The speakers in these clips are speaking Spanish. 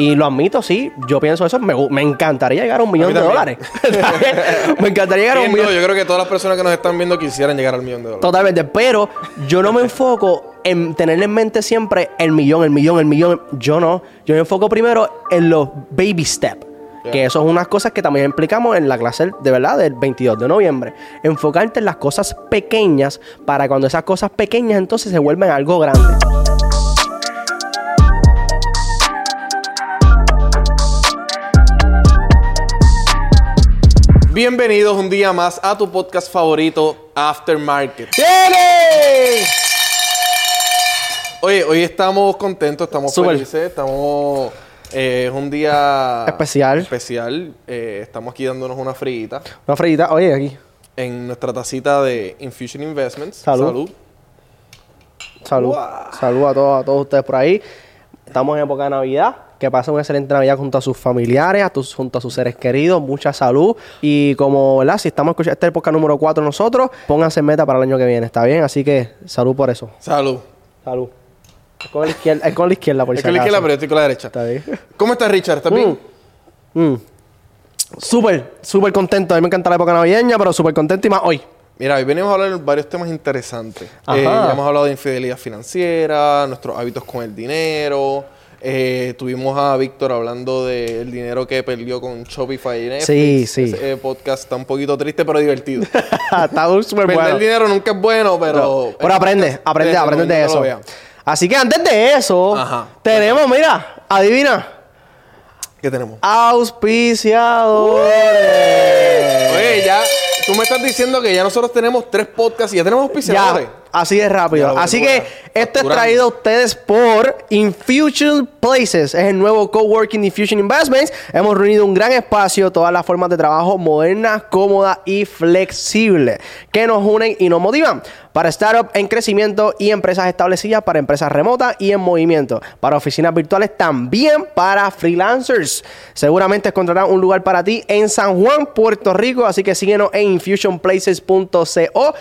Y lo admito, sí, yo pienso eso. Me, me encantaría llegar a un millón de dólares. me encantaría llegar a un millón. Yo creo que todas las personas que nos están viendo quisieran llegar al millón de dólares. Totalmente, pero yo no me enfoco en tener en mente siempre el millón, el millón, el millón. Yo no. Yo me enfoco primero en los baby steps. Que eso es unas cosas que también explicamos en la clase de verdad del 22 de noviembre. Enfocarte en las cosas pequeñas para cuando esas cosas pequeñas entonces se vuelven algo grande. Bienvenidos un día más a tu podcast favorito, Aftermarket. ¡Tiene! Oye, hoy estamos contentos, estamos felices, estamos... eh, es un día... Especial. Especial. Eh, estamos aquí dándonos una frita Una frita, oye, aquí. en nuestra tacita de Infusion Investments. Salud. Salud. Salud a todos, a todos ustedes por ahí. Estamos en época de Navidad. Que pasen una excelente Navidad junto a sus familiares, a tus- junto a sus seres queridos. Mucha salud. Y como, ¿verdad? Si estamos escuchando esta época número 4 nosotros, pónganse meta para el año que viene. ¿Está bien? Así que salud por eso. Salud. Salud. Es con la izquierda, es con la izquierda por Es si con la izquierda, pero yo estoy con la derecha. Está bien. ¿Cómo estás, Richard? ¿Estás bien? Mm. Súper, súper contento. A mí me encanta la época navideña, pero súper contento y más hoy. Mira, hoy venimos a hablar de varios temas interesantes. Eh, ya hemos hablado de infidelidad financiera, nuestros hábitos con el dinero. Eh, tuvimos a Víctor hablando del dinero que perdió con Shopify y Netflix. Sí, sí. Ese, eh, podcast está un poquito triste, pero divertido. Está súper Perder bueno. dinero nunca es bueno, pero... Pero aprende, aprende, aprende de eso. Así que antes de eso, Ajá. tenemos, mira, adivina, ¿Qué tenemos? auspiciadores. Tú me estás diciendo que ya nosotros tenemos tres podcasts y ya tenemos auspiciadores. Ya, así de rápido. Lo así que esto es traído a ustedes por Infusion Places. Es el nuevo coworking Infusion Investments. Hemos reunido un gran espacio, todas las formas de trabajo modernas, cómodas y flexibles que nos unen y nos motivan para startups en crecimiento y empresas establecidas para empresas remotas y en movimiento, para oficinas virtuales también para freelancers. Seguramente encontrarán un lugar para ti en San Juan, Puerto Rico, así que síguenos en infusionplaces.co,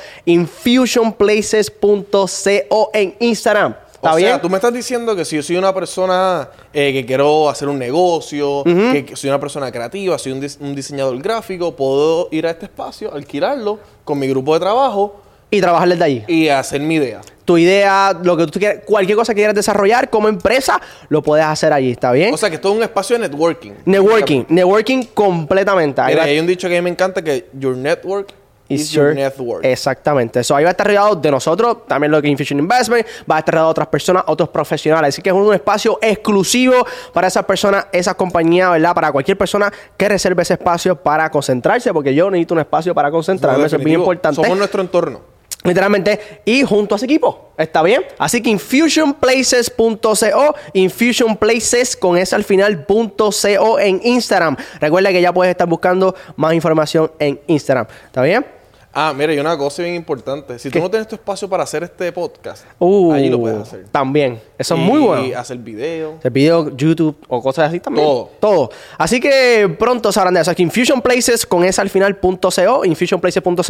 infusionplaces.co en Instagram. ¿Está o bien? sea, tú me estás diciendo que si yo soy una persona eh, que quiero hacer un negocio, que, que soy una persona creativa, soy un, dis- un diseñador gráfico, puedo ir a este espacio, alquilarlo con mi grupo de trabajo Y trabajar desde allí. y hacer mi idea. Tu idea, lo que tú quieras, cualquier cosa que quieras desarrollar como empresa, lo puedes hacer allí, ¿está bien? O sea, que esto es un espacio de networking. networking, networking completamente. Mira, hay un dicho que a mí me encanta que your network is, your. Exactamente. Eso ahí va a estar rodeado de nosotros, también lo que Infusion Investment, va a estar rodeado de otras personas, otros profesionales. Así que es un espacio exclusivo para esas personas, esa compañía, ¿verdad? Para cualquier persona que reserve ese espacio para concentrarse, porque yo necesito un espacio para concentrarme. No, Eso es bien importante. Somos nuestro entorno. Literalmente, y junto a ese equipo. ¿Está bien? Así que infusionplaces.co, infusionplaces con ese al final, punto .co en Instagram. Recuerda que ya puedes estar buscando más información en Instagram. ¿Está bien? Ah, mira, y una cosa bien importante. Si ¿Qué? tú no tienes tu espacio para hacer este podcast, Uh, allí lo puedes hacer. También. Eso es Y muy bueno. hacer videos. El video, YouTube o cosas así también. Todo. Todo. Así que pronto sabrán de eso. Aquí Infusion Places con esa al final punto .co, infusionplaces.co.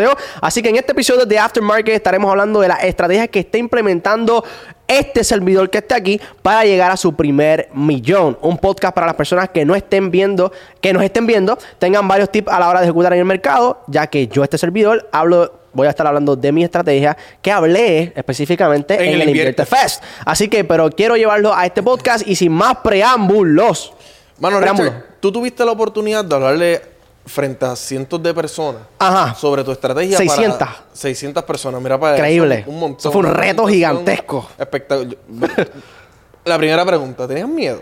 Así que en este episodio de Aftermarket estaremos hablando de las estrategias que está implementando este servidor que está aquí para llegar a su primer millón. Un podcast para las personas que no estén viendo, que nos estén viendo, tengan varios tips a la hora de ejecutar en el mercado, ya que yo este servidor hablo voy a estar hablando de mi estrategia que hablé específicamente en, En el, Invierte Invierte Fest. Así que, pero quiero llevarlo a este podcast y sin más preámbulos. Mano, Preámbulo. Richard, tú tuviste la oportunidad de hablarle frente a cientos de personas Ajá. sobre tu estrategia 600. para 600 personas. Mira para Increíble. eso, un montón. Eso fue un reto gigantesco. Espectacular. La primera pregunta, ¿tenías miedo?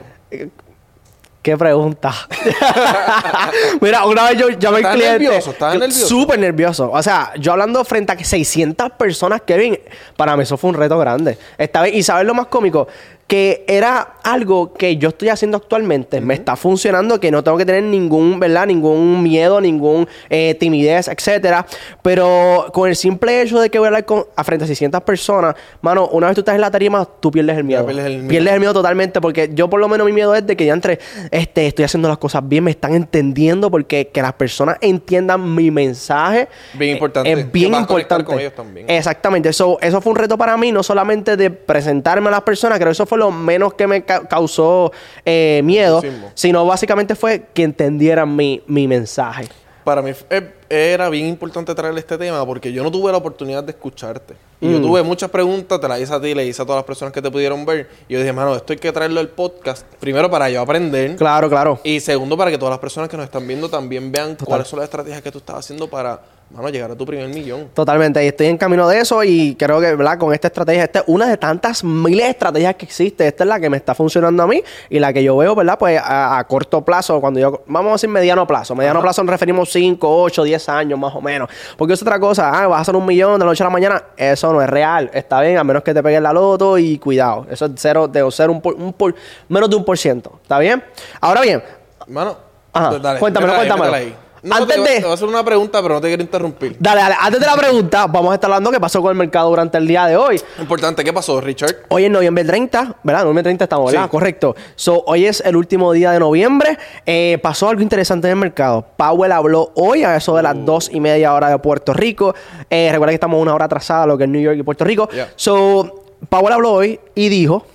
Qué pregunta. Mira, una vez yo llamé al ¿Estás cliente. nervioso? ¿Estás nervioso? Súper nervioso. O sea, yo hablando frente a 600 personas, Kevin, para mí eso fue un reto grande. Esta vez, y sabes lo más cómico, que era algo que yo estoy haciendo actualmente, me está funcionando, que no tengo que tener ningún, ¿verdad? Ningún miedo, ningún eh, timidez, etcétera. Pero con el simple hecho de que voy a hablar con, a frente a 600 personas, mano, una vez tú estás en la tarima, tú pierdes el miedo. pierdes el miedo. Pierdes el miedo totalmente, porque yo por lo menos mi miedo es de que ya entre, este, estoy haciendo las cosas bien, me están entendiendo, porque que las personas entiendan mi mensaje. Bien eh, importante. Es bien a importante. con ellos también. Exactamente. Eso, eso fue un reto para mí, no solamente de presentarme a las personas, creo que eso fue fue lo menos que me ca- causó eh, miedo, sino básicamente fue que entendieran mi, mi mensaje. Para mí eh, era bien importante traer este tema porque yo no tuve la oportunidad de escucharte. Y Mm. yo tuve muchas preguntas, te las hice a ti, le hice a todas las personas que te pudieron ver. Y yo dije, mano, esto hay que traerlo al podcast. Primero para yo aprender. Claro, claro. Y segundo, para que todas las personas que nos están viendo también vean cuáles son las estrategias que tú estás haciendo para, mano, llegar a tu primer millón. Totalmente, y estoy en camino de eso y creo que, ¿verdad? Con esta estrategia, esta es una de tantas miles de estrategias que existe. Esta es la que me está funcionando a mí y la que yo veo, ¿verdad? Pues a, a corto plazo, cuando yo, vamos a decir mediano plazo. Mediano plazo nos referimos 5, 8, 10 años más o menos. Porque es otra cosa, ah, vas a hacer un millón de la noche a la mañana. Eso no es real. Está bien, a menos que te peguen la loto y cuidado. Eso es cero, de ser un, por- un por- menos de un por ciento. ¿Está bien? Ahora bien, Mano, Ajá, dale, cuéntamelo, cuéntamelo. No, Antes te, voy- de- te voy a hacer una pregunta, pero no te quiero interrumpir. dale, dale. Antes de la pregunta, vamos a estar hablando qué pasó con el mercado durante el día de hoy. Importante, ¿qué pasó, Richard? Hoy es noviembre 30, ¿verdad? Noviembre 30 estamos, ¿verdad? Sí. Correcto. So, hoy es el último día de noviembre. Eh, pasó algo interesante en el mercado. Powell habló hoy a eso de las dos y media hora de Puerto Rico. Eh, recuerda que estamos una hora atrasada lo que es New York y Puerto Rico. Yeah. So, Powell habló hoy y dijo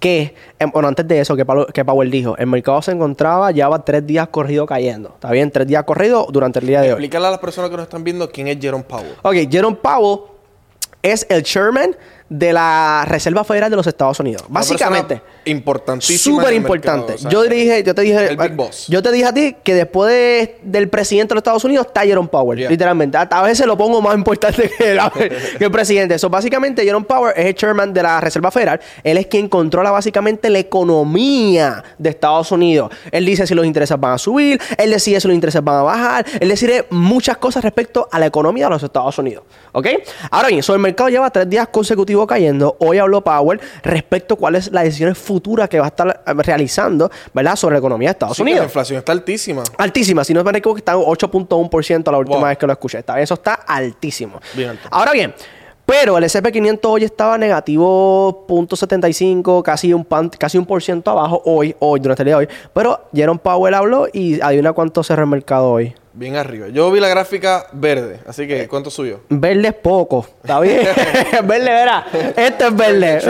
que, em, bueno, antes de eso, que, Powell- que Powell dijo, el mercado se encontraba, llevaba tres días corrido cayendo. ¿Está bien? Tres días corrido durante el día de hoy. Explícale a las personas que nos están viendo quién es Jerome Powell. Ok, Jerome Powell es el chairman de la Reserva Federal de los Estados Unidos. Una Básicamente. persona Importantísima. Súper importante. o sea, yo dije, yo te dije, el big boss. yo te dije a ti que después de- del presidente de los Estados Unidos está Jerome Powell, Yeah. literalmente. A, a veces lo pongo más importante que el, que el presidente. So, básicamente Jerome Powell es el chairman de la Reserva Federal. Él es quien controla básicamente la economía de Estados Unidos. Él dice si los intereses van a subir, él decide si los intereses van a bajar, él decide muchas cosas respecto a la economía de los Estados Unidos. ¿Ok? Ahora bien, sobre el mercado lleva tres días consecutivos cayendo. Hoy habló Powell respecto a cuáles las decisiones futuras que va a estar eh, realizando, ¿verdad? Sobre la economía de Estados sí, que la Unidos. inflación está altísima. Altísima, si no me equivoco, está en 8.1% la última Wow. vez que lo escuché. Está, eso está altísimo. Bien. Ahora bien, pero el SP500 hoy estaba negativo 0.75, casi un, pan- casi un por ciento abajo hoy, hoy, durante el día de hoy. Pero Jerome Powell habló y adivina cuánto cerró el mercado hoy. Bien arriba. Yo vi la gráfica verde, así Eh, que ¿cuánto subió? Verde es poco, ¿está bien? verde, verá. Este es verde.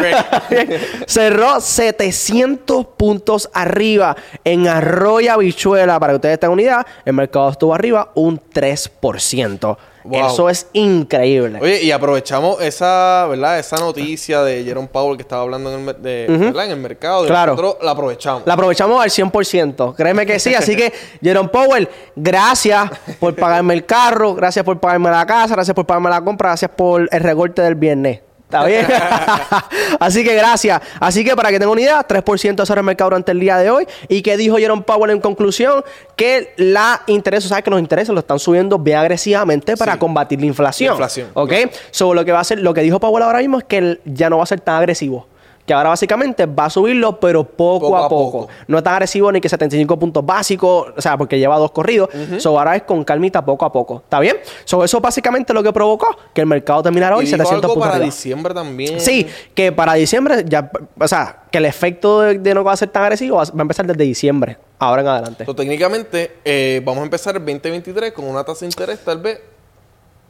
Cerró 700 puntos arriba en Arroyo Habichuela. Para que ustedes tengan una idea, el mercado estuvo arriba un 3%. Wow. Eso es increíble. Oye, y aprovechamos esa, ¿verdad? Esa noticia de Jerome Powell que estaba hablando en el, de- ¿verdad? en el mercado. y Claro. Nosotros la aprovechamos. La aprovechamos al 100%. Créeme que sí. Así que, Jerome Powell, gracias por pagarme el carro, gracias por pagarme la casa, gracias por pagarme la compra, gracias por el recorte del viernes. ¿Está bien? Así que gracias. Así que para que tengan una idea, 3% sobre el mercado durante el día de hoy. ¿Y qué dijo Jerome Powell en conclusión? Que la intereses, ¿sabes? Que los intereses lo están subiendo bien agresivamente para Sí. combatir la inflación. La inflación, ¿Ok? claro. So, lo que va a hacer, lo que dijo Powell ahora mismo es que él ya no va a ser tan agresivo. Que ahora básicamente va a subirlo, pero poco, Poco a poco. poco. No es tan agresivo ni que 75 puntos básicos, o sea, porque lleva dos corridos. So ahora es con calmita poco a poco. ¿Está bien? So eso básicamente lo que provocó que el mercado terminara hoy y dijo 700 algo puntos para arriba. diciembre también. Sí, que para diciembre ya, o sea, que el efecto de, de no va a ser tan agresivo va a empezar desde diciembre, ahora en adelante. Técnicamente, eh, vamos a empezar el 2023 con una tasa de interés tal vez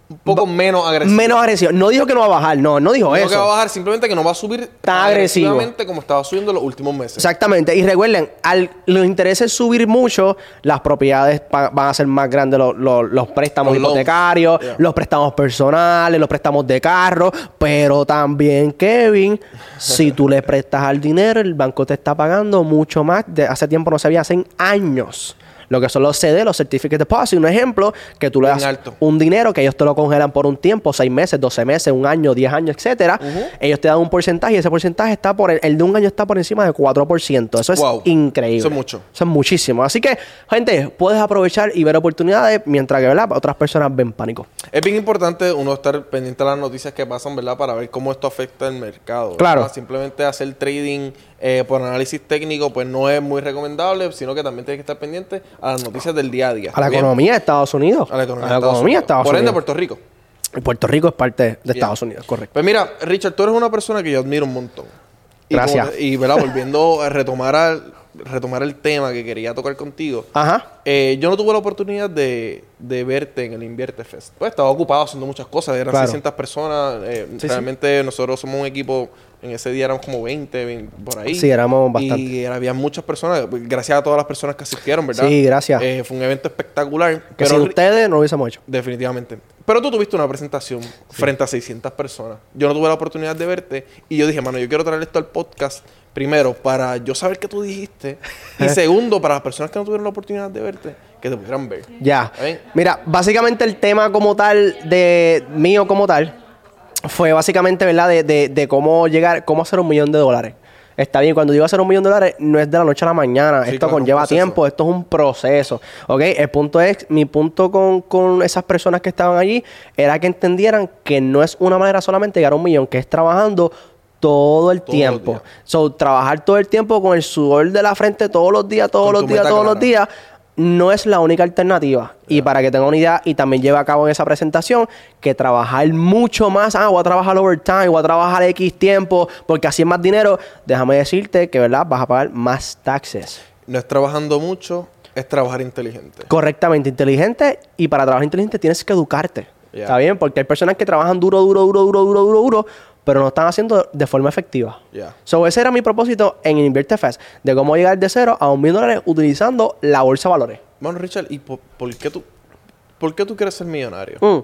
un poco menos agresiva. Menos agresivo. No dijo que no va a bajar, no, no dijo No eso. que va a bajar, simplemente que no va a subir tan agresivo. agresivamente como estaba subiendo los últimos meses. Exactamente. Y recuerden, al los intereses subir mucho, las propiedades van a ser más grandes, los, los- los préstamos Los hipotecarios, Yeah. los préstamos personales, los préstamos de carro. Pero también, Kevin, si tú le prestas al dinero, el banco te está pagando mucho más. De hace tiempo no se veía, hace años. Lo que son los CD, los Certificate Deposit. Un ejemplo, que tú le das alto. un dinero que ellos te lo congelan por un tiempo, seis meses, 12 meses, un año, 10 años, etcétera. Ellos te dan un porcentaje y ese porcentaje está por el, el de un año está por encima de 4%. Eso es Wow. increíble. Eso es mucho. Eso es muchísimo. Así que, gente, puedes aprovechar y ver oportunidades mientras que ¿verdad? otras personas ven pánico. Es bien importante uno estar pendiente de las noticias que pasan, ¿verdad? Para ver cómo esto afecta el mercado. ¿verdad? Claro. Simplemente hacer trading eh, por análisis técnico, pues no es muy recomendable, sino que también tienes que estar pendiente a las noticias del día a día. A la ¿bien? economía de Estados Unidos. A la economía, A la de Estados Unidos. Por ende. Puerto Rico. Y Puerto Rico es parte de Estados Unidos, correcto. Pues mira, Richard, tú eres una persona que yo admiro un montón. Y Gracias. como Y, ¿verdad? Volviendo a retomar al- retomar el tema que quería tocar contigo. Ajá. Eh, yo no tuve la oportunidad de, de verte en el Invierte Fest. Pues estaba ocupado haciendo muchas cosas. Eran Claro. 600 personas. Eh, Sí, sí. realmente nosotros somos un equipo... En ese día éramos como 20, 20, por ahí. Sí, éramos bastante. Y era- había muchas personas. Gracias a todas las personas que asistieron, ¿verdad? Sí, gracias. Eh, fue un evento espectacular. Que pero sin ustedes no lo hubiésemos hecho. Definitivamente. Pero tú tuviste una presentación frente a 600 personas. Yo no tuve la oportunidad de verte y yo dije, mano, yo quiero traer esto al podcast. Primero, para yo saber qué tú dijiste. Y segundo, para las personas que no tuvieron la oportunidad de verte, que te pudieran ver. Ya. Mira, básicamente el tema como tal de mío como tal fue básicamente, ¿verdad? De, de, de cómo llegar, cómo hacer un millón de dólares. Está bien, cuando digo hacer un millón de dólares, no es de la noche a la mañana. Sí, esto claro, conlleva tiempo, esto es un proceso. ¿Ok? El punto es, mi punto con, con esas personas que estaban allí era que entendieran que no es una manera solamente de llegar a un millón, que es trabajando todo el Todo tiempo. So, trabajar todo el tiempo con el sudor de la frente todos los días, todos Con los días, todos los días, no es la única alternativa. Y para que tengan una idea, y también lleva a cabo en esa presentación, que trabajar mucho más, ah, voy a trabajar overtime, voy a trabajar X tiempo, porque así es más dinero, déjame decirte que, ¿verdad? Vas a pagar más taxes. No es trabajando mucho, es trabajar inteligente. Correctamente inteligente, y para trabajar inteligente tienes que educarte. ¿Está bien? Porque hay personas que trabajan duro, duro, duro, duro, duro, duro, duro, pero no están haciendo de forma efectiva. Ya. So, ese era mi propósito en Invierte Fest, de cómo llegar de cero a un de dólares utilizando la bolsa de valores. Bueno, Richard, ¿y por, por qué tú por qué tú quieres ser millonario? Mm.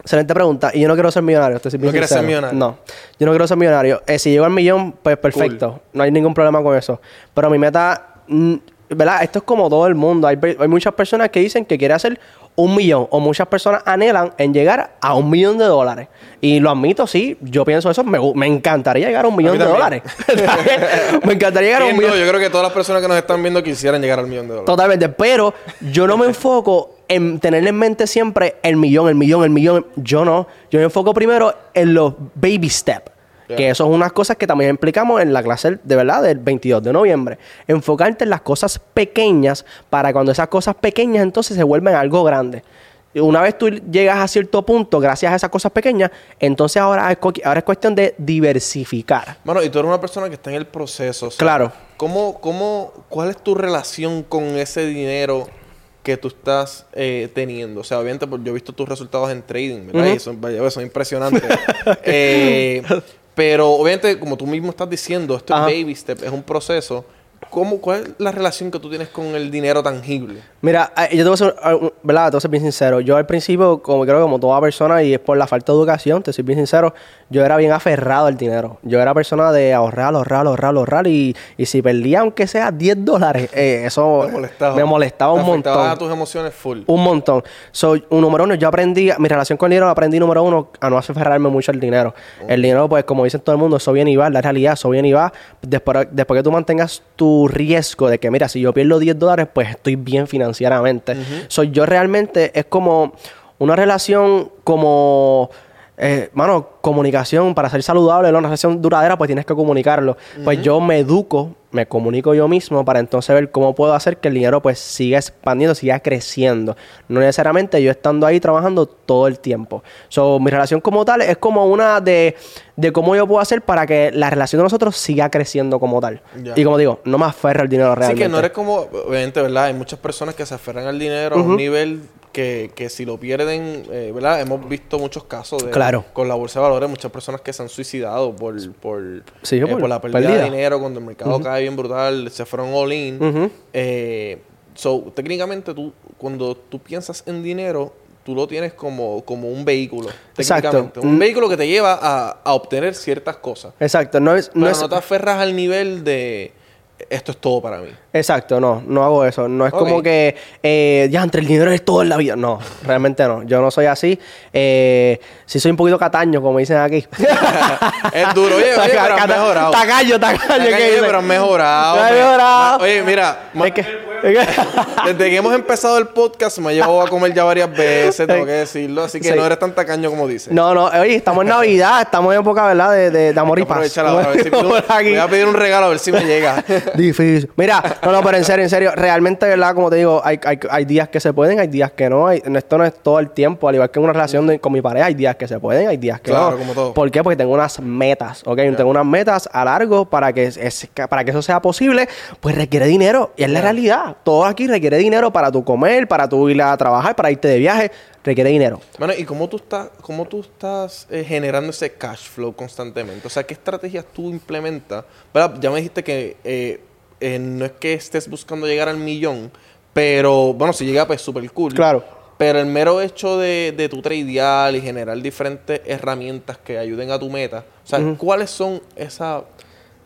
Excelente pregunta. Y yo no quiero ser millonario. Te ¿No quieres ser millonario? No. Yo no quiero ser millonario. Eh, si llego al millón, pues perfecto. No hay ningún problema con eso. Pero mi meta, mm, ¿verdad? Esto es como todo el mundo. Hay, hay muchas personas que dicen que quieren hacer un millón. O muchas personas anhelan en llegar a un millón de dólares. Y lo admito, sí. Yo pienso eso. Me, me encantaría llegar a un millón de dólares. me encantaría llegar a un millón. Yo creo que todas las personas que nos están viendo quisieran llegar al millón de dólares. Totalmente, pero yo no me enfoco en tener en mente siempre el millón, el millón, el millón. Yo no. Yo me enfoco primero en los baby steps. Que eso es unas cosas que también explicamos en la clase de verdad del 22 de noviembre. Enfocarte en las cosas pequeñas para cuando esas cosas pequeñas entonces se vuelven algo grande. Y Una vez tú llegas a cierto punto, gracias a esas cosas pequeñas, entonces ahora es, ahora es cuestión de diversificar. Bueno, y tú eres una persona que está en el proceso. o sea, Claro. ¿Cómo, cómo, ¿Cuál es tu relación con ese dinero que tú estás eh, teniendo? O sea, obviamente pues, yo he visto tus resultados en trading, ¿verdad? Y son impresionantes. Eh, pero obviamente, como tú mismo estás diciendo, esto Ajá. es baby step, es un proceso. ¿Cómo, ¿Cuál es la relación que tú tienes con el dinero tangible? Mira, eh, yo te voy a ser, eh, ¿verdad? Te voy a ser bien sincero. Yo al principio, como creo que como toda persona, y es por la falta de educación, te soy bien sincero, yo era bien aferrado al dinero. Yo era persona de ahorrar, ahorrar, ahorrar, ahorrar, y, y si perdía aunque sea 10 dólares, eh, eso Me molestaba. me molestaba Te un montón. a tus emociones full. Un montón. Soy un número uno, yo aprendí, mi relación con el dinero, aprendí número uno a no aferrarme mucho al dinero. El dinero, pues, como dicen todo el mundo, eso viene y va, la realidad, eso viene y va. Después, después que tú mantengas tu riesgo de que, mira, si yo pierdo 10 dólares, pues estoy bien financieramente. Soy yo realmente, es como una relación como. Eh, mano, comunicación para ser saludable, una relación duradera, pues tienes que comunicarlo. Pues yo me educo, me comunico yo mismo para entonces ver cómo puedo hacer que el dinero pues siga expandiendo, siga creciendo. No necesariamente yo estando ahí trabajando todo el tiempo. So, mi relación como tal es como una de, de cómo yo puedo hacer para que la relación de nosotros siga creciendo como tal. Y como digo, no me aferro al dinero Así realmente. que no eres como, obviamente, ¿verdad? Hay muchas personas que se aferran al dinero a un nivel que, que si lo pierden, eh, ¿verdad? Hemos visto muchos casos de, Claro. con la bolsa de valores, muchas personas que se han suicidado por, por, Sí, eh, por por la pérdida, pérdida. de dinero cuando el mercado cae bien brutal, se fueron all in. Eh, so, técnicamente, tú, cuando tú piensas en dinero, tú lo tienes como, como un vehículo. Exacto. Un Mm. vehículo que te lleva a, a obtener ciertas cosas. Exacto, no es... Pero No no, es te aferras al nivel de esto es todo para mí. Exacto, no, no hago eso. No es como que eh, ya entre el dinero es todo en la vida. No, realmente no. Yo no soy así. Eh, sí soy un poquito cataño, como dicen aquí. Es duro. Oye, oye, pero Cata- mejorado. Tacaño, tacaño. Tacaño, ¿qué dice? pero has mejorado. Me- mejorado. Oye, mira. Es que- Desde que hemos empezado el podcast me ha llevado a comer ya varias veces, tengo que decirlo. Así que Sí. no eres tan tacaño como dices. No, no, oye, estamos en Navidad, estamos en época, ¿verdad? De, de, de amor y paz. Ahora, a ver si aquí. voy a pedir un regalo a ver si me llega. Difícil. Mira, no, no, pero en serio, en serio, realmente, ¿verdad? Como te digo, hay, hay, hay días que se pueden, hay días que no. Hay- esto no es todo el tiempo, al igual que en una relación de- con mi pareja, hay días que se pueden, hay días que Claro, no. como todo. ¿Por qué? Porque tengo unas metas, ¿ok? Tengo unas metas a largo para que, es- para que eso sea posible, pues requiere dinero. Y es la realidad. Todo aquí requiere dinero para tu comer, para tu ir a trabajar, para irte de viaje, requiere dinero. Bueno, ¿y cómo tú estás, cómo tú estás eh, generando ese cash flow constantemente? O sea, ¿qué estrategias tú implementas? ¿Verdad? Ya me dijiste que eh, eh, no es que estés buscando llegar al millón, pero bueno, si llega, pues súper cool. Claro. Pero el mero hecho de, de tu tradear y generar diferentes herramientas que ayuden a tu meta, o sea, ¿cuáles son esas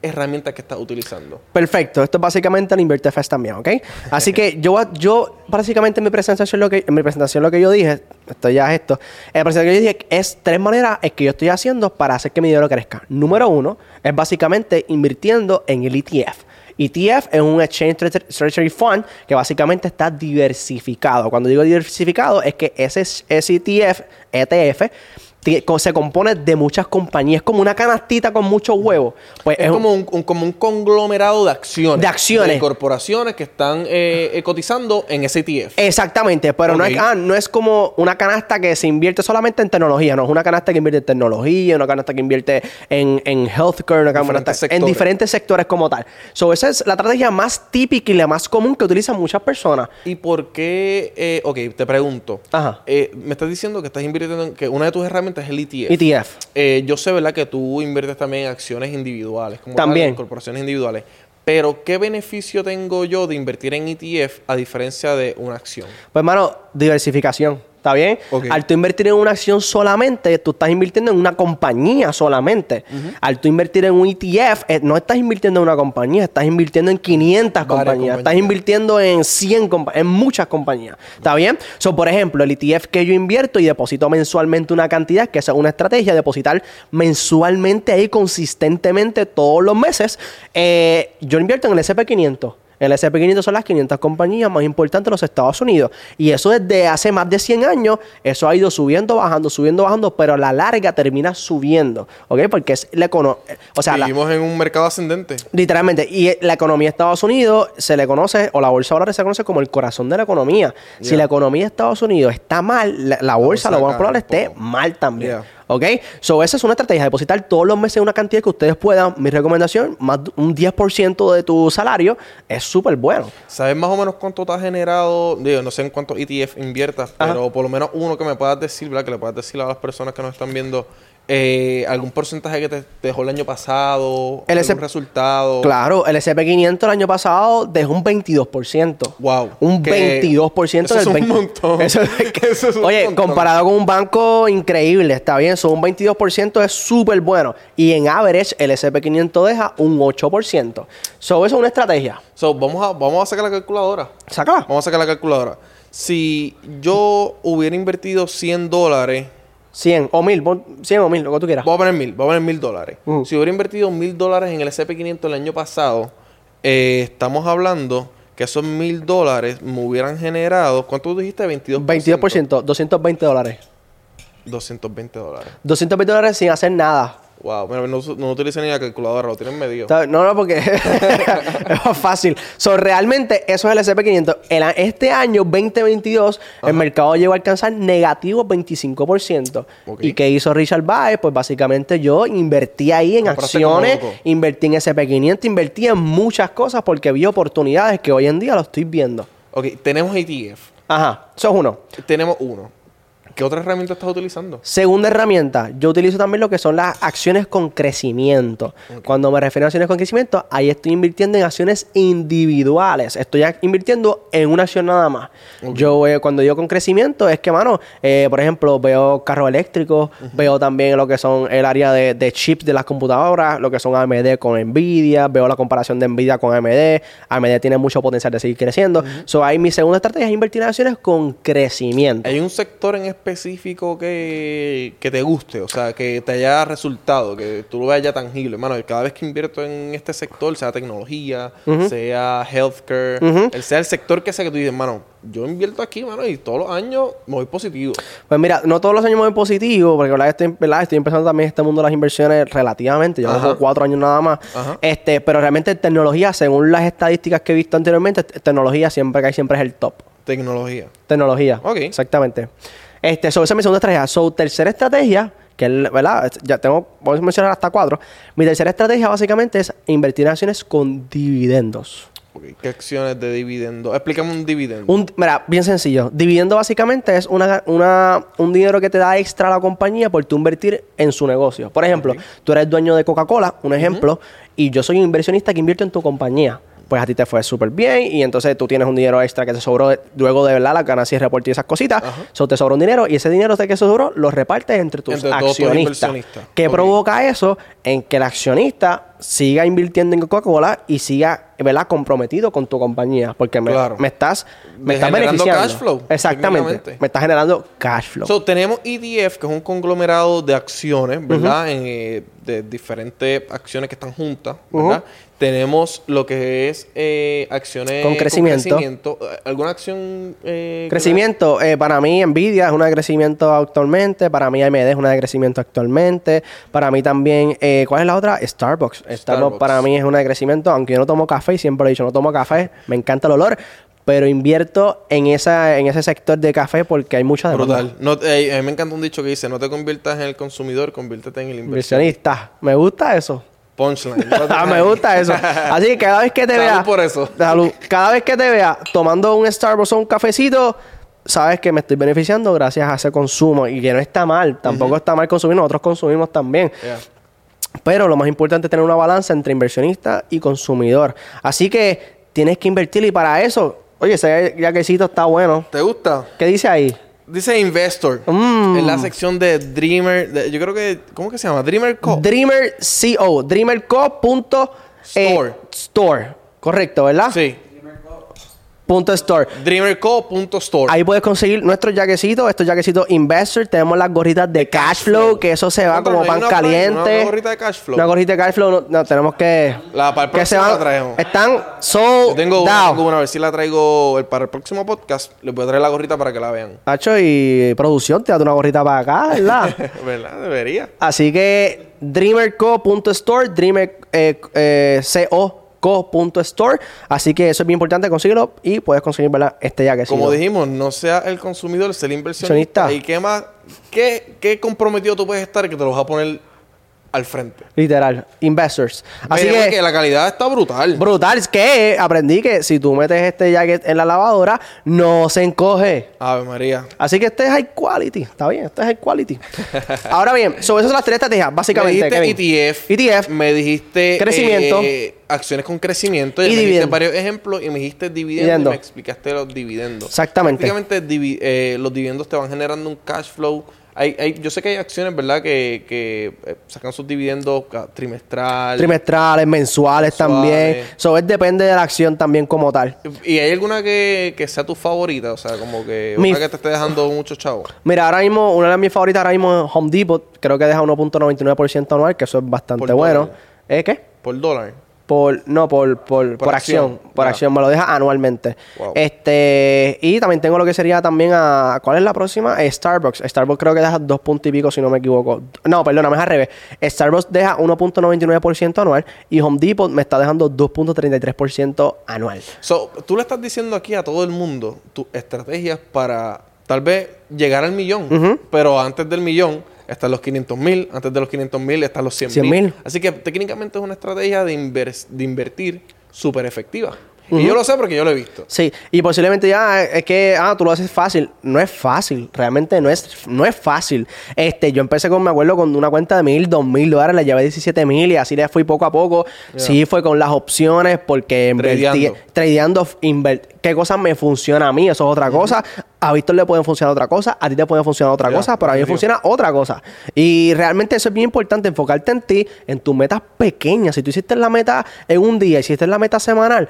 herramientas que estás utilizando? Perfecto, esto es básicamente el Invierte Fest también, ¿ok? Así que yo, yo básicamente en mi presentación lo que en mi presentación lo que yo dije, esto ya es esto, en la presentación que yo dije es tres maneras es que yo estoy haciendo para hacer que mi dinero crezca. Número uno es básicamente invirtiendo en el ETF. ETF es un Exchange Treasury- Fund que básicamente está diversificado. Cuando digo diversificado es que ese, ETF, ETF ti- co- se compone de muchas compañías, como una canastita con muchos huevos. Pues Es como un, un- como un conglomerado de acciones. De acciones. De corporaciones que están eh, eh, cotizando en ese ETF. Exactamente, pero no, es, ah, no es como una canasta que se invierte solamente en tecnología, no es una canasta que invierte en tecnología, una canasta que invierte en, en healthcare, una Diferentes canasta en diferentes sectores como tal. So, esa es la estrategia más típica y la más común que utilizan muchas personas. ¿Y por qué? eh, ok, te pregunto. Ajá. Eh, me estás diciendo que estás invirtiendo en que una de tus herramientas es el ETF. ETF. Eh, yo sé, ¿verdad?, que tú inviertes también en acciones individuales. Como También. en corporaciones individuales. Pero, ¿qué beneficio tengo yo de invertir en ETF a diferencia de una acción? Pues, hermano, diversificación. ¿Está bien? Al tú invertir en una acción solamente, tú estás invirtiendo en una compañía solamente. Al tú invertir en un ETF, eh, no estás invirtiendo en una compañía, estás invirtiendo en 500 compañías. Estás invirtiendo en 100 compa- en muchas compañías. ¿Está bien? So, por ejemplo, el ETF que yo invierto y deposito mensualmente una cantidad, que esa es una estrategia, depositar mensualmente ahí consistentemente todos los meses, eh, yo invierto en el SP500. El SP500 son las 500 compañías más importantes de los Estados Unidos. Y eso desde hace más de 100 años, eso ha ido subiendo, bajando, subiendo, bajando, pero a la larga termina subiendo. ¿Ok? Porque es la economía. O sea, la- Vivimos en un mercado ascendente. Literalmente. Y la economía de Estados Unidos se le conoce, o la bolsa de valores se conoce como el corazón de la economía. Si la economía de Estados Unidos está mal, la, la bolsa, bolsa lo esté mal también. Yeah. ¿Ok? So, esa es una estrategia, depositar todos los meses una cantidad que ustedes puedan. Mi recomendación, más un 10% de tu salario es súper bueno. ¿Sabes más o menos cuánto te ha generado? Digo, no sé en cuántos ETF inviertas, Ajá. pero por lo menos uno que me puedas decir, ¿verdad? Que le puedas decir a las personas que nos están viendo eh, algún porcentaje que te dejó el año pasado, El algún resultado. Claro, el SP500 el año pasado dejó un 22%. Wow. Un Que 22% eso del es un 20 montón. Eso- Eso es un Oye, montón. comparado con un banco increíble, está bien, son un 22% es súper bueno. Y en average, el SP500 deja un 8%. So, eso es una estrategia. So, vamos, a, vamos a sacar la calculadora. Sácala. Vamos a sacar la calculadora. Si yo hubiera invertido 100 dólares, 100 o 1000, pon 100 o 1000, lo que tú quieras. voy a poner mil, voy a poner mil dólares. Ujú. Si hubiera invertido mil dólares en el SP500 el año pasado, eh, estamos hablando que esos mil dólares me hubieran generado, ¿cuánto dijiste? 22%. 22%, 220 dólares. 220 dólares. 220 dólares sin hacer nada. Wow, mira, no, no utilicen ni la calculadora, lo tienen. ¿Sabes? No, no, porque es más fácil. So, realmente, eso es el SP500. El a- este año, 2022, el mercado llegó a alcanzar negativo 25%. Ok. ¿Y qué hizo Richard Baez? Pues básicamente yo invertí ahí en Compraste acciones, invertí en SP500, invertí en muchas cosas porque vi oportunidades que hoy en día lo estoy viendo. Ok, tenemos ETF. Ajá, eso es uno. Tenemos uno. ¿Qué otra herramienta estás utilizando? Segunda herramienta, yo utilizo también lo que son las acciones con crecimiento. Cuando me refiero a acciones con crecimiento, ahí estoy invirtiendo en acciones individuales. Estoy invirtiendo en una acción nada más. Yo eh, cuando digo con crecimiento es que, mano, eh, por ejemplo, veo carros eléctricos, veo también lo que son el área de, de chips de las computadoras, lo que son AMD con Nvidia, veo la comparación de Nvidia con AMD. AMD tiene mucho potencial de seguir creciendo. So ahí mi segunda estrategia es invertir en acciones con crecimiento. ¿Hay un sector en específico que, que te guste? O sea, que te haya resultado, que tú lo veas ya tangible. Hermano, cada vez que invierto en este sector, sea tecnología, sea healthcare, el, sea el sector que sea que tú dices, hermano, yo invierto aquí, mano, y todos los años me voy positivo. Pues mira, no todos los años me voy positivo, porque ¿verdad? Estoy, ¿verdad? estoy empezando también este mundo de las inversiones relativamente, llevo como cuatro años nada más. Este, pero realmente tecnología, según las estadísticas que he visto anteriormente, tecnología siempre que hay siempre es el top. Tecnología. Tecnología. Ok. Exactamente. Este, esa es mi segunda estrategia. Su tercera estrategia, que es, ¿verdad? Ya tengo, voy a mencionar hasta cuatro. Mi tercera estrategia básicamente es invertir en acciones con dividendos. ¿Qué acciones de dividendo? Explícame un dividendo. Un, mira, bien sencillo. Dividendo básicamente es una, una, un dinero que te da extra a la compañía por tú invertir en su negocio. Por ejemplo, tú eres dueño de Coca-Cola, un ejemplo, y yo soy un inversionista que invierto en tu compañía pues a ti te fue súper bien y entonces tú tienes un dinero extra que te sobró luego de verdad la ganancia y reporte y esas cositas. Eso te sobró un dinero y ese dinero que sobró lo repartes entre tus accionistas. ¿Qué provoca eso? En que el accionista siga invirtiendo en Coca-Cola y siga ¿verdad? comprometido con tu compañía. Porque me, me estás, me estás beneficiando. cash flow. Exactamente. Me estás generando cash flow. So, tenemos EDF, que es un conglomerado de acciones, ¿verdad? en, eh, de diferentes acciones que están juntas, ¿verdad? Tenemos lo que es eh, acciones con crecimiento. ¿Alguna acción? Eh, crecimiento. Eh, para mí, Nvidia es una de crecimiento actualmente. Para mí, AMD es una de crecimiento actualmente. Para mí también, eh, ¿cuál es la otra? Starbucks. Starbucks. para mí es una de crecimiento. Aunque yo no tomo café, y siempre he dicho, no tomo café. Me encanta el olor pero invierto en esa en ese sector de café porque hay mucha demanda. Brutal. No, a mí me encanta un dicho que dice, no te conviertas en el consumidor, conviértete en el inversionista. Me gusta eso. Punchline. Ah, me gusta eso. Así que cada vez que te vea. por eso. Cada vez que te vea tomando un Starbucks o un cafecito, sabes que me estoy beneficiando gracias a ese consumo. Y que no está mal. Tampoco está mal consumir. Nosotros consumimos también. Pero lo más importante es tener una balanza entre inversionista y consumidor. Así que tienes que invertir. Y para eso, oye, ese yaquecito está bueno. ¿Te gusta? ¿Qué dice ahí? Dice Investor. Mm. En la sección de Dreamer. yo creo que. ¿Cómo que se llama? Dreamer Co. Dreamer Co. DreamerCo.store. Eh, store. Correcto, ¿verdad? Sí. Punto store. Dreamerco.store. Ahí puedes conseguir nuestros jaquecitos, estos jaquecitos Investor. Tenemos las gorritas de Cashflow, que eso se va como pan caliente. Una gorrita de Cashflow. Una gorrita de Cashflow, no, tenemos que. La para el que se van, la traemos. Están sold Yo tengo una, tengo una, a ver si la traigo el, para el próximo podcast. Les voy a traer la gorrita para que la vean. Hacho, y producción, te da una gorrita para acá, ¿verdad? ¿Verdad? Debería. Así que dreamerco.store, dreamer eh, eh, CO co.store. Así que eso es bien importante, conseguirlo y puedes conseguir ¿verdad? este ya que Como dijimos, no sea el consumidor, sea el inversionista. ¿Y qué más? ¿Qué, ¿Qué comprometido tú puedes estar que te lo vas a poner al frente. Literal, investors. Así que, la calidad está brutal. Brutal, es que aprendí que si tú metes este jacket en la lavadora, no se encoge. Ave María. Así que este es high quality. Está bien, este es high quality. Ahora bien, sobre esas son las tres estrategias, básicamente. Me dijiste ETF. ETF. Me dijiste. Crecimiento. Eh, acciones con crecimiento. Y, me dijiste varios ejemplos y me dijiste dividendos. Y me explicaste los dividendos. Exactamente. Prácticamente eh, los dividendos te van generando un cash flow hay, hay, yo sé que hay acciones, ¿verdad?, que, que eh, sacan sus dividendos trimestrales. Trimestrales, mensuales, también. Eso depende de la acción también como tal. ¿Y hay alguna que, que sea tu favorita? O sea, como que una que te esté dejando mucho chavo. Mira, ahora mismo, una de mis favoritas ahora mismo es Home Depot. Creo que deja 1.99% anual, que eso es bastante bueno. ¿Eh, qué? Por dólar. Por, no, por, por, por, acción. Por acción. Me lo deja anualmente. Este, y también tengo lo que sería también a. ¿Cuál es la próxima? Eh, Starbucks. Starbucks creo que deja dos puntos y pico, si no me equivoco. No, perdóname, es al revés. Starbucks deja 1.99% anual y Home Depot me está dejando 2.33% anual. So, tú le estás diciendo aquí a todo el mundo tus estrategias para tal vez llegar al millón, pero antes del millón están los 500 mil, antes de los 500 mil están los 100 mil. Así que técnicamente es una estrategia de, de invertir súper efectiva. Y yo lo sé porque yo lo he visto. Sí, y posiblemente ya es que, ah, tú lo haces fácil. No es fácil, realmente no es, no es fácil. Este, yo empecé con, mi abuelo con una cuenta de mil, dos mil dólares, le llevé 17 mil y así le fui poco a poco. Sí, fue con las opciones porque invertí, tradeando, qué cosas me funciona a mí, eso es otra cosa. A Víctor le puede funcionar otra cosa, a ti te puede funcionar otra cosa, pero a mí me funciona otra cosa. Y realmente eso es bien importante, enfocarte en ti, en tus metas pequeñas. Si tú hiciste la meta en un día, hiciste la meta semanal,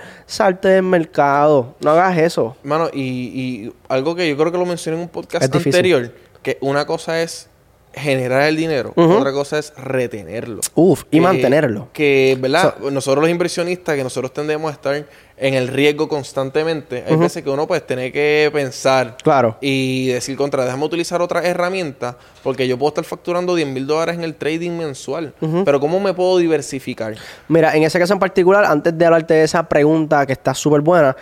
del mercado, no hagas eso. Mano, y, y algo que yo creo que lo mencioné en un podcast anterior, que una cosa es generar el dinero, otra cosa es retenerlo. Uf, y mantenerlo. Que, ¿verdad? nosotros los inversionistas, que nosotros tendemos a estar en el riesgo constantemente, hay veces que uno pues tiene que pensar Claro. y decir contra, déjame utilizar otra herramienta porque yo puedo estar facturando 10 mil dólares en el trading mensual, pero ¿cómo me puedo diversificar? Mira, en ese caso en particular, antes de hablarte de esa pregunta que está súper buena,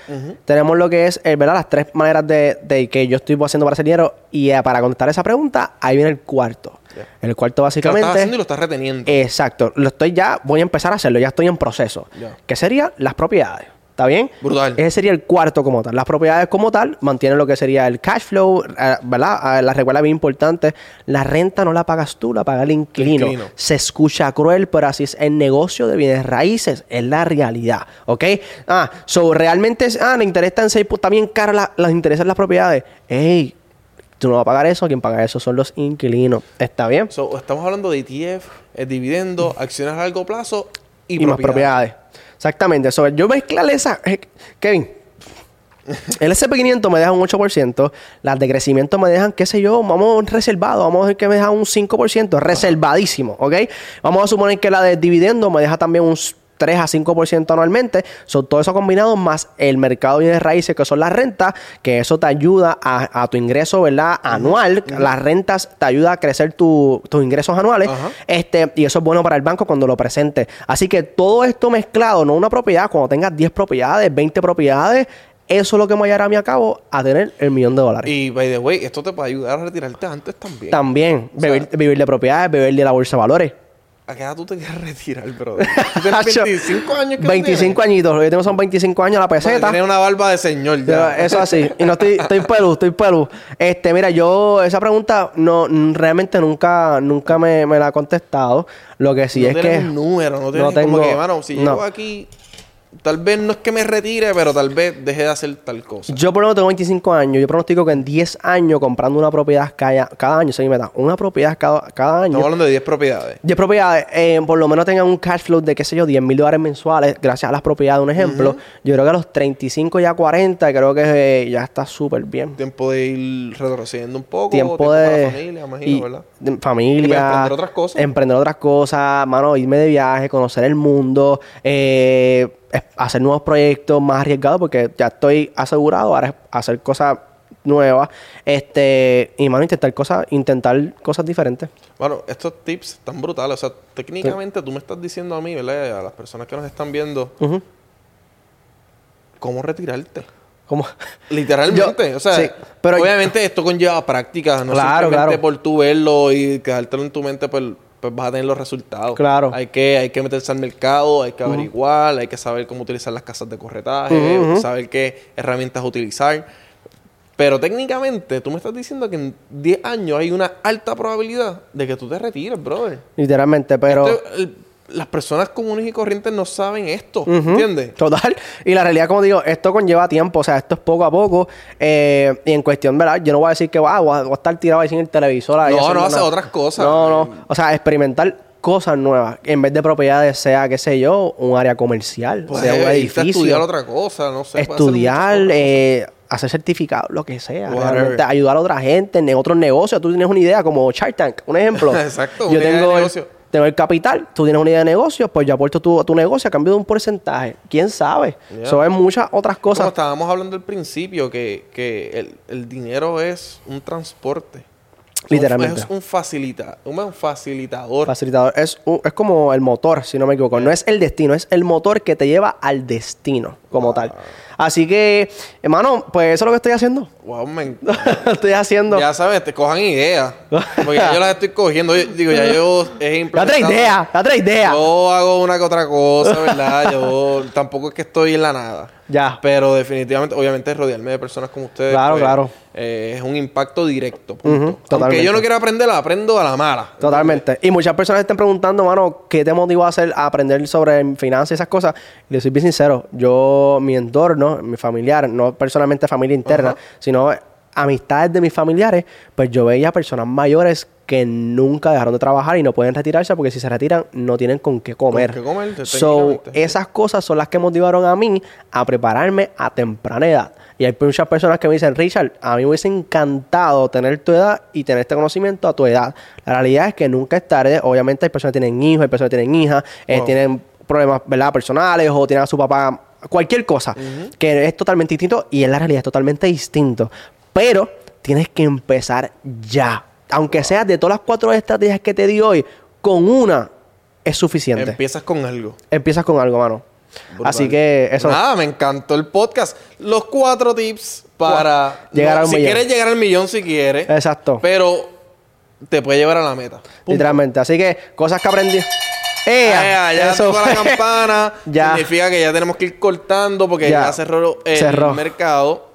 tenemos lo que es, eh, ¿verdad? Las tres maneras de, de que yo estoy haciendo para hacer dinero. Y eh, para contestar esa pregunta, ahí viene el cuarto. Ya. El cuarto Que lo básicamente... estás haciendo y lo estás reteniendo. Exacto. Lo estoy ya, voy a empezar a hacerlo, ya estoy en proceso. Ya. ¿Qué sería? Las propiedades. ¿Está bien? Brutal. Ese sería el cuarto como tal. Las propiedades como tal mantienen lo que sería el cash flow, eh, ¿verdad? Eh, la recuerda bien importante. La renta no la pagas tú, la paga el inquilino. inquilino. Se escucha cruel, pero así es el negocio de bienes raíces. Es la realidad. ¿Ok? Ah, so realmente es, ah, le interesa en seis, pues, está bien cara la, las intereses las propiedades. Ey, tú no vas a pagar eso, quien paga eso son los inquilinos. ¿Está bien? So, estamos hablando de ETF, el dividendo, acciones a largo plazo y, y, más propiedades. Exactamente. So, yo mezclarle esa. eh, Kevin. El SP500 me deja un 8%. Las de crecimiento me dejan, qué sé yo, vamos reservado. Vamos a decir que me deja un 5%. Reservadísimo, ¿ok? Vamos a suponer que la de dividendo me deja también un 3 a 5% anualmente. Son todo eso combinado más el mercado de bienes raíces, que son las rentas, que eso te ayuda a, a tu ingreso, ¿verdad? Anual. Las rentas te ayuda a crecer tu- tus ingresos anuales. Ajá. Este, y eso es bueno para el banco cuando lo presente. Así que todo esto mezclado, no una propiedad, cuando tengas 10 propiedades, 20 propiedades, eso es lo que me hallará a mí a cabo a tener el millón de dólares. Y, by the way, esto te puede ayudar a retirarte antes también. También, O sea- vivir, vivir de propiedades, vivir de la bolsa de valores. ¿A qué edad tú te quieres retirar, brother? Tú tienes Hacho, 25 años que tú 25 añitos, lo que tengo son 25 años a la peseta. Tienes una barba de señor ya. Eso así. Y no estoy, estoy pelú, estoy pelú. Este, mira, yo esa pregunta no realmente nunca, nunca me, me la he contestado. Lo que sí no es que. un número, no tienes no como tengo- que, mano, si no. llego aquí, tal vez no es que me retire, pero tal vez deje de hacer tal cosa. Yo por lo menos tengo 25 años. Yo pronostico que en 10 años comprando una propiedad cada, cada año, mi meta. Una propiedad cada, cada año. Estamos hablando de 10 propiedades. 10 propiedades, eh, por lo menos tengan un cash flow de, qué sé yo, 10 mil dólares mensuales, gracias a las propiedades, un ejemplo. Yo creo que a los 35 y a 40, creo que eh, ya está súper bien. Tiempo de ir retrocediendo un poco. Tiempo de. para la familia, imagino, y- ¿verdad? de familia. Emprender otras cosas. Emprender otras cosas, mano, irme de viaje, conocer el mundo, eh, hacer nuevos proyectos más arriesgados, porque ya estoy asegurado ahora es hacer cosas nuevas. Este, y mano, intentar cosas, intentar cosas diferentes. Bueno, estos tips están brutales. O sea, técnicamente tú me estás diciendo a mí, ¿verdad? A las personas que nos están viendo, cómo retirarte. Como Literalmente, Yo- o sea, sí, pero- obviamente esto conlleva práctica, no Claro, simplemente claro. por tú verlo y quedártelo en tu mente, pues, pues vas a tener los resultados. Claro. Hay que, hay que meterse al mercado, hay que averiguar, hay que saber cómo utilizar las casas de corretaje, Ujú, ujú. saber qué herramientas utilizar. Pero técnicamente, tú me estás diciendo que en 10 años hay una alta probabilidad de que tú te retires, brother. literalmente, pero... El- las personas comunes y corrientes no saben esto, Ujú. ¿entiendes? Total. Y la realidad, como digo, esto conlleva tiempo. O sea, esto es poco a poco. eh, y en cuestión, ¿verdad? Yo no voy a decir que va, voy, a, voy a estar tirado ahí sin el televisor. ahí No, no, hace nada. otras cosas. No, no. O sea, experimentar cosas nuevas. En vez de propiedades, sea, qué sé yo, un área comercial, Pues, sea un a edificio. estudiar otra cosa, no sé. hacer estudiar, cosas. eh, hacer certificado, lo que sea. Realmente ayudar a otra gente en otros negocios. Tú tienes una idea, como Shark Tank, un ejemplo. Exacto, Yo una idea de tengo negocio. Tengo el capital, tú tienes una idea de negocio, pues yo aporto tu, tu negocio a cambio de un porcentaje. ¿Quién sabe? Yeah. Eso es muchas otras Como cosas. estábamos hablando al principio, que, que el, el dinero es un transporte. Literalmente. Es un, facilita, un facilitador. Facilitador. Es, un- es como el motor, si no me equivoco. No es el destino, es el motor que te lleva al destino como tal. Así que, hermano, pues eso es lo que estoy haciendo. wow, men. estoy haciendo. Ya sabes, te cojan ideas. Porque ya yo las estoy cogiendo. Yo- digo, ya yo Da implementado. otra idea, da otra idea. Yo hago una que otra cosa, ¿verdad? Yo tampoco es que estoy en la nada. Ya. Pero definitivamente, obviamente, rodearme de personas como ustedes. Claro, pues, claro. eh, es un impacto directo. punto. Ujú, totalmente. Aunque yo no quiera aprender, la aprendo a la mala. Totalmente. Y muchas personas están preguntando, mano, ¿qué te motivó a hacer, a aprender sobre finanzas y esas cosas? Y les soy bien sincero, yo, mi entorno, mi familiar, no personalmente familia interna, sino amistades de mis familiares, pues yo veía personas mayores que nunca dejaron de trabajar y no pueden retirarse porque si se retiran no tienen con qué comer. qué comer, so, esas cosas son las que motivaron a mí a prepararme a temprana edad. Y hay muchas personas que me dicen, Richard, a mí me hubiese encantado tener tu edad y tener este conocimiento a tu edad. La realidad es que nunca es tarde. Obviamente hay personas que tienen hijos, hay personas que tienen hijas, eh, tienen problemas, ¿verdad? Personales o tienen a su papá, cualquier cosa, que es totalmente distinto y en la realidad es totalmente distinto. Pero tienes que empezar ya. Aunque sea de todas las cuatro estrategias que te di hoy, con una es suficiente. Empiezas con algo. Empiezas con algo, mano. Brutal. Así que eso. Nada, me encantó el podcast. Los cuatro tips para Llegar a un si millón. quieres llegar al millón, si quieres. Exacto. Pero te puede llevar a la meta. Punto. Literalmente. Así que cosas que aprendí. ¡Ea! Ya Eso la campana. Ya. Significa que ya tenemos que ir cortando porque ya, Ya. cerró el Cerró. mercado.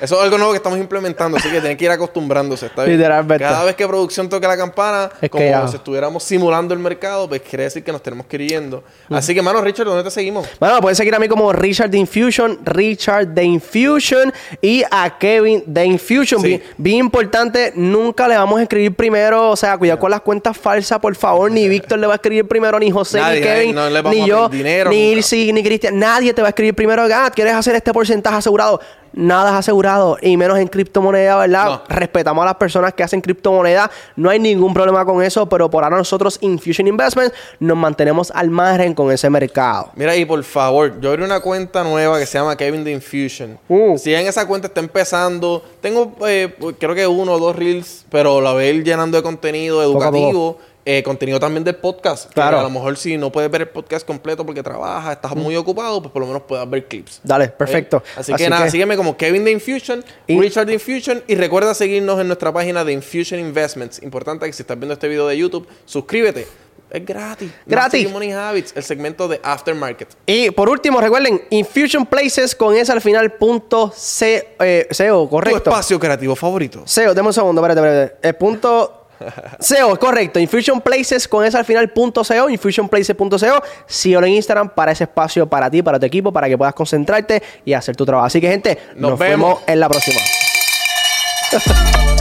Eso es algo nuevo que estamos implementando, así que tienen que ir acostumbrándose, ¿está bien? Literalmente. Cada vez que producción toque la campana, Es como ya. si estuviéramos simulando el mercado, pues quiere decir que nos tenemos que ir yendo. Así que, mano, Richard, ¿dónde te seguimos? Bueno, pueden seguir a mí como Richard The Infusion, Richard The Infusion y a Kevin The Infusion. Sí. Bien, bien importante, nunca le vamos a escribir primero, o sea, cuidado con las cuentas falsas, por favor. Ni Víctor le va a escribir primero, ni José, Nadie, ni Kevin, no le ni yo, dinero ni. Ilsi, ni Cristian. Nadie te va a escribir primero, ah, ¿quieres hacer este porcentaje asegurado? Nada es asegurado, y menos en criptomoneda, ¿verdad? No. Respetamos a las personas que hacen criptomoneda, no hay ningún problema con eso, pero por ahora nosotros, Infusion Investments, nos mantenemos al margen con ese mercado. Mira, y por favor, yo abrí una cuenta nueva que se llama Kevin the Infusion. Uh. Si en esa cuenta está empezando, tengo eh, creo que uno o dos reels, pero la voy a ir llenando de contenido poco. Eh, contenido también del podcast. Claro. a lo mejor si no puedes ver el podcast completo porque trabajas, estás muy ocupado, pues por lo menos puedas ver clips. Dale, perfecto. Así, que nada, sígueme como Kevin de Infusion, Y- Richard de Infusion y recuerda seguirnos en nuestra página de Infusion Investments. Importante que si estás viendo este video de YouTube, suscríbete. Es gratis. Gratis. Money Habits, el segmento de Aftermarket. Y por último, recuerden, Infusion Places con ese al final, punto C, eh, SEO, Tu correcto. espacio creativo favorito. SEO, deme un segundo, espérate, espérate. El punto SEO, correcto. Infusion Places con ese al final, punto SEO, infusionplaces.co. Síguelo en Instagram para ese espacio para ti, para tu equipo, para que puedas concentrarte y hacer tu trabajo. Así que, gente, Nos nos, vemos. vemos en la próxima.